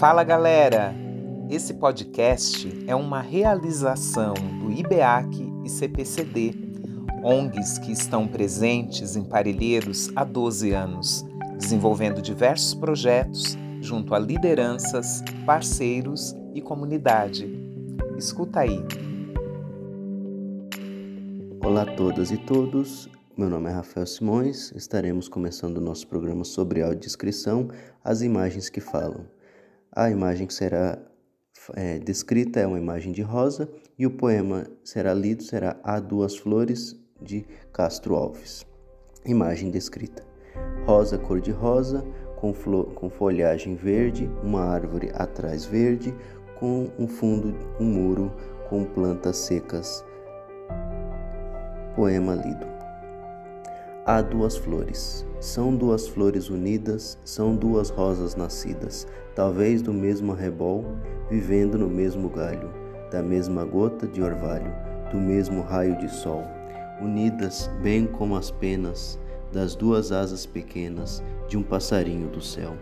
Fala galera! Esse podcast é uma realização do IBEAC e CPCD, ONGs que estão presentes em Parelheiros há 12 anos, desenvolvendo diversos projetos junto a lideranças, parceiros e comunidade. Escuta aí. Olá a todas e todos, meu nome é Rafael Simões, estaremos começando o nosso programa sobre audiodescrição, as imagens que falam. A imagem que será é, descrita é uma imagem de rosa e o poema será lido será Há Duas Flores, de Castro Alves. Imagem descrita: rosa cor-de-rosa, com, com folhagem verde, uma árvore atrás verde, com um fundo, um muro com plantas secas. Poema lido. Há duas flores. São duas flores unidas, são duas rosas nascidas, talvez do mesmo arrebol, vivendo no mesmo galho, da mesma gota de orvalho, do mesmo raio de sol, unidas bem como as penas das duas asas pequenas de um passarinho do céu.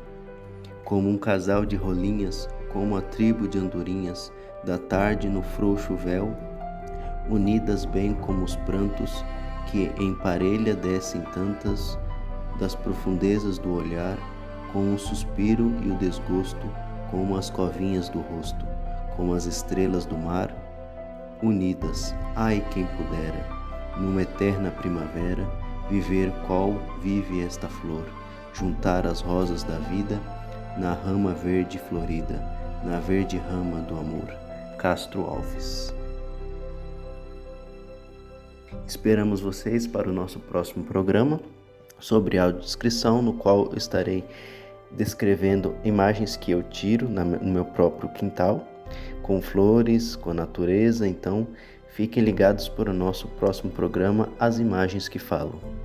Como um casal de rolinhas, como a tribo de andorinhas da tarde no frouxo véu, unidas bem como os prantos que em parelha descem tantas das profundezas do olhar, com o suspiro e o desgosto, como as covinhas do rosto, como as estrelas do mar, unidas, ai quem pudera, numa eterna primavera, viver qual vive esta flor, juntar as rosas da vida na rama verde florida, na verde rama do amor. Castro Alves Esperamos vocês para o nosso próximo programa sobre audiodescrição, no qual estarei descrevendo imagens que eu tiro no meu próprio quintal, com flores, com a natureza. Então, fiquem ligados para o nosso próximo programa, As Imagens que Falam.